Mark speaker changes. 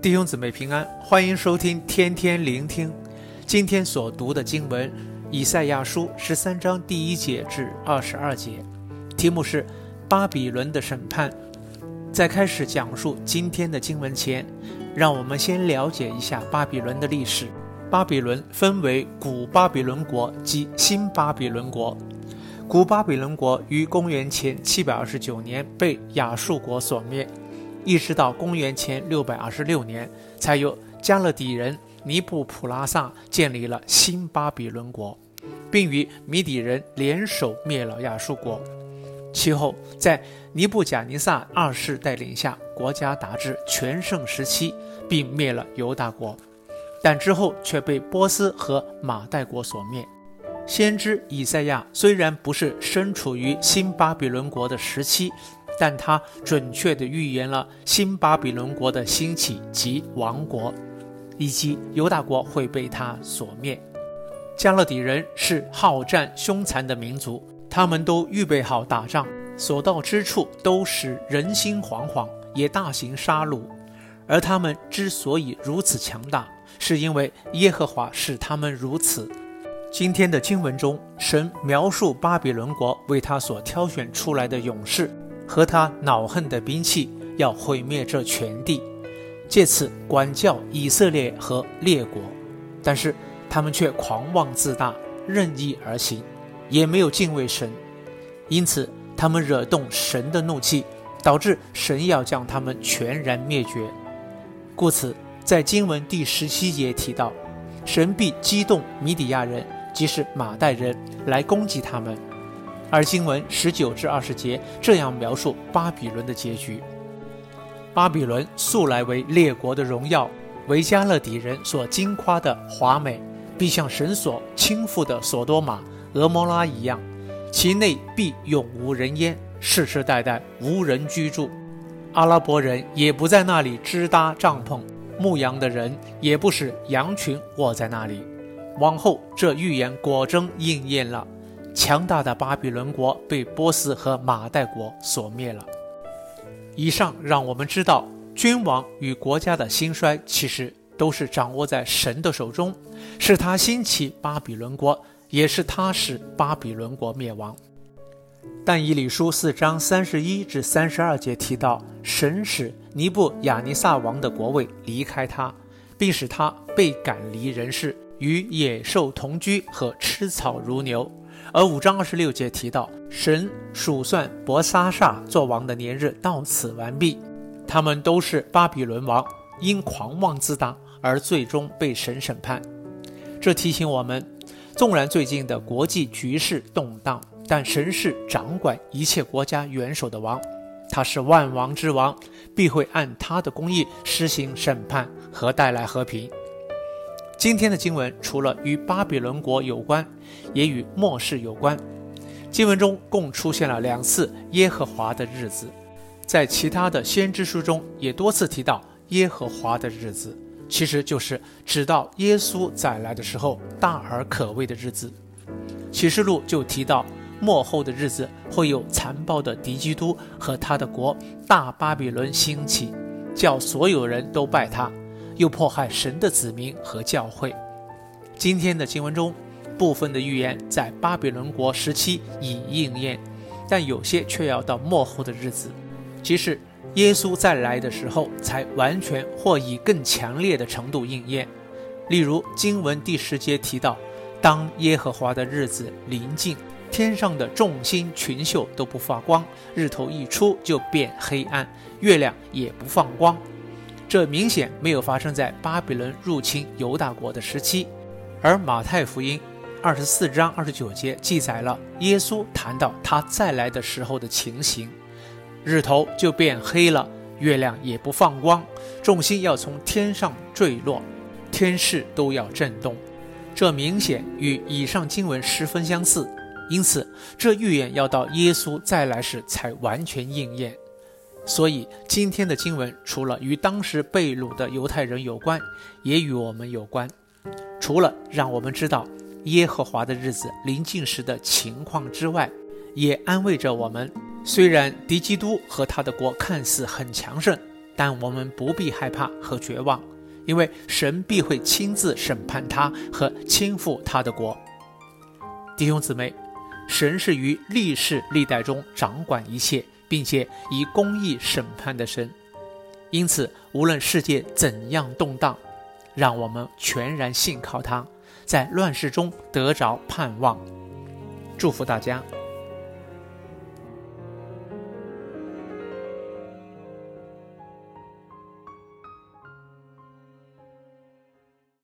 Speaker 1: 弟兄姊妹平安，欢迎收听天天聆听。今天所读的经文，以赛亚书十三章第一节至二十二节，题目是巴比伦的审判。在开始讲述今天的经文前，让我们先了解一下巴比伦的历史。巴比伦分为古巴比伦国及新巴比伦国。古巴比伦国于公元前七百二十九年被亚述国所灭。一直到公元前六百二十六年，才由加勒底人尼布普拉萨建立了新巴比伦国，并与米底人联手灭了亚述国。其后，在尼布贾尼撒二世带领下，国家达至全盛时期，并灭了犹大国，但之后却被波斯和马代国所灭。先知以赛亚虽然不是身处于新巴比伦国的时期。但他准确地预言了新巴比伦国的兴起及亡国，以及犹大国会被他所灭。迦勒底人是好战凶残的民族，他们都预备好打仗，所到之处都使人心惶惶，也大行杀戮。而他们之所以如此强大，是因为耶和华使他们如此。今天的经文中，神描述巴比伦国为他所挑选出来的勇士。和他恼恨的兵器，要毁灭这全地，借此管教以色列和列国，但是他们却狂妄自大，任意而行，也没有敬畏神，因此他们惹动神的怒气，导致神要将他们全然灭绝。故此，在经文第十七节提到，神必激动米底亚人，即是马代人，来攻击他们。而经文十九至二十节这样描述巴比伦的结局：巴比伦素来为列国的荣耀，为迦勒底人所惊夸的华美，必像神所倾覆的所多玛、俄摩拉一样，其内必永无人烟，世世代代无人居住。阿拉伯人也不在那里支搭帐篷，牧羊的人也不使羊群卧在那里。往后这预言果真应验了。强大的巴比伦国被波斯和马代国所灭了。以上让我们知道，君王与国家的兴衰其实都是掌握在神的手中，是他兴起巴比伦国，也是他使巴比伦国灭亡。但以理书四章三十一至三十二节提到，神使尼布亚尼撒王的国位离开他，并使他被赶离人世，与野兽同居和吃草如牛。而五章二十六节提到，神数算伯沙撒作王的年日到此完毕，他们都是巴比伦王，因狂妄自大而最终被神审判。这提醒我们，纵然最近的国际局势动荡，但神是掌管一切国家元首的王，他是万王之王，必会按他的公义施行审判和带来和平。今天的经文除了与巴比伦国有关，也与末世有关。经文中共出现了两次耶和华的日子，在其他的先知书中也多次提到耶和华的日子，其实就是直到耶稣再来的时候大而可畏的日子。启示录就提到末后的日子会有残暴的敌基督和他的国大巴比伦兴起，叫所有人都拜他。又迫害神的子民和教会。今天的经文中，部分的预言在巴比伦国时期已应验，但有些却要到末后的日子，即是耶稣再来的时候，才完全或以更强烈的程度应验。例如经文第十节提到，当耶和华的日子临近，天上的众星群宿都不发光，日头一出就变黑暗，月亮也不放光。这明显没有发生在巴比伦入侵犹大国的时期，而马太福音二十四章二十九节记载了耶稣谈到他再来的时候的情形：日头就变黑了，月亮也不放光，众星要从天上坠落，天势都要震动。这明显与以上经文十分相似，因此这预言要到耶稣再来时才完全应验。所以，今天的经文除了与当时被掳的犹太人有关，也与我们有关。除了让我们知道耶和华的日子临近时的情况之外，也安慰着我们：虽然敌基督和他的国看似很强盛，但我们不必害怕和绝望，因为神必会亲自审判他和倾覆他的国。弟兄姊妹，神是于历世历代中掌管一切，并且以公义审判的神。因此，无论世界怎样动荡，让我们全然信靠他，在乱世中得着盼望。祝福大家。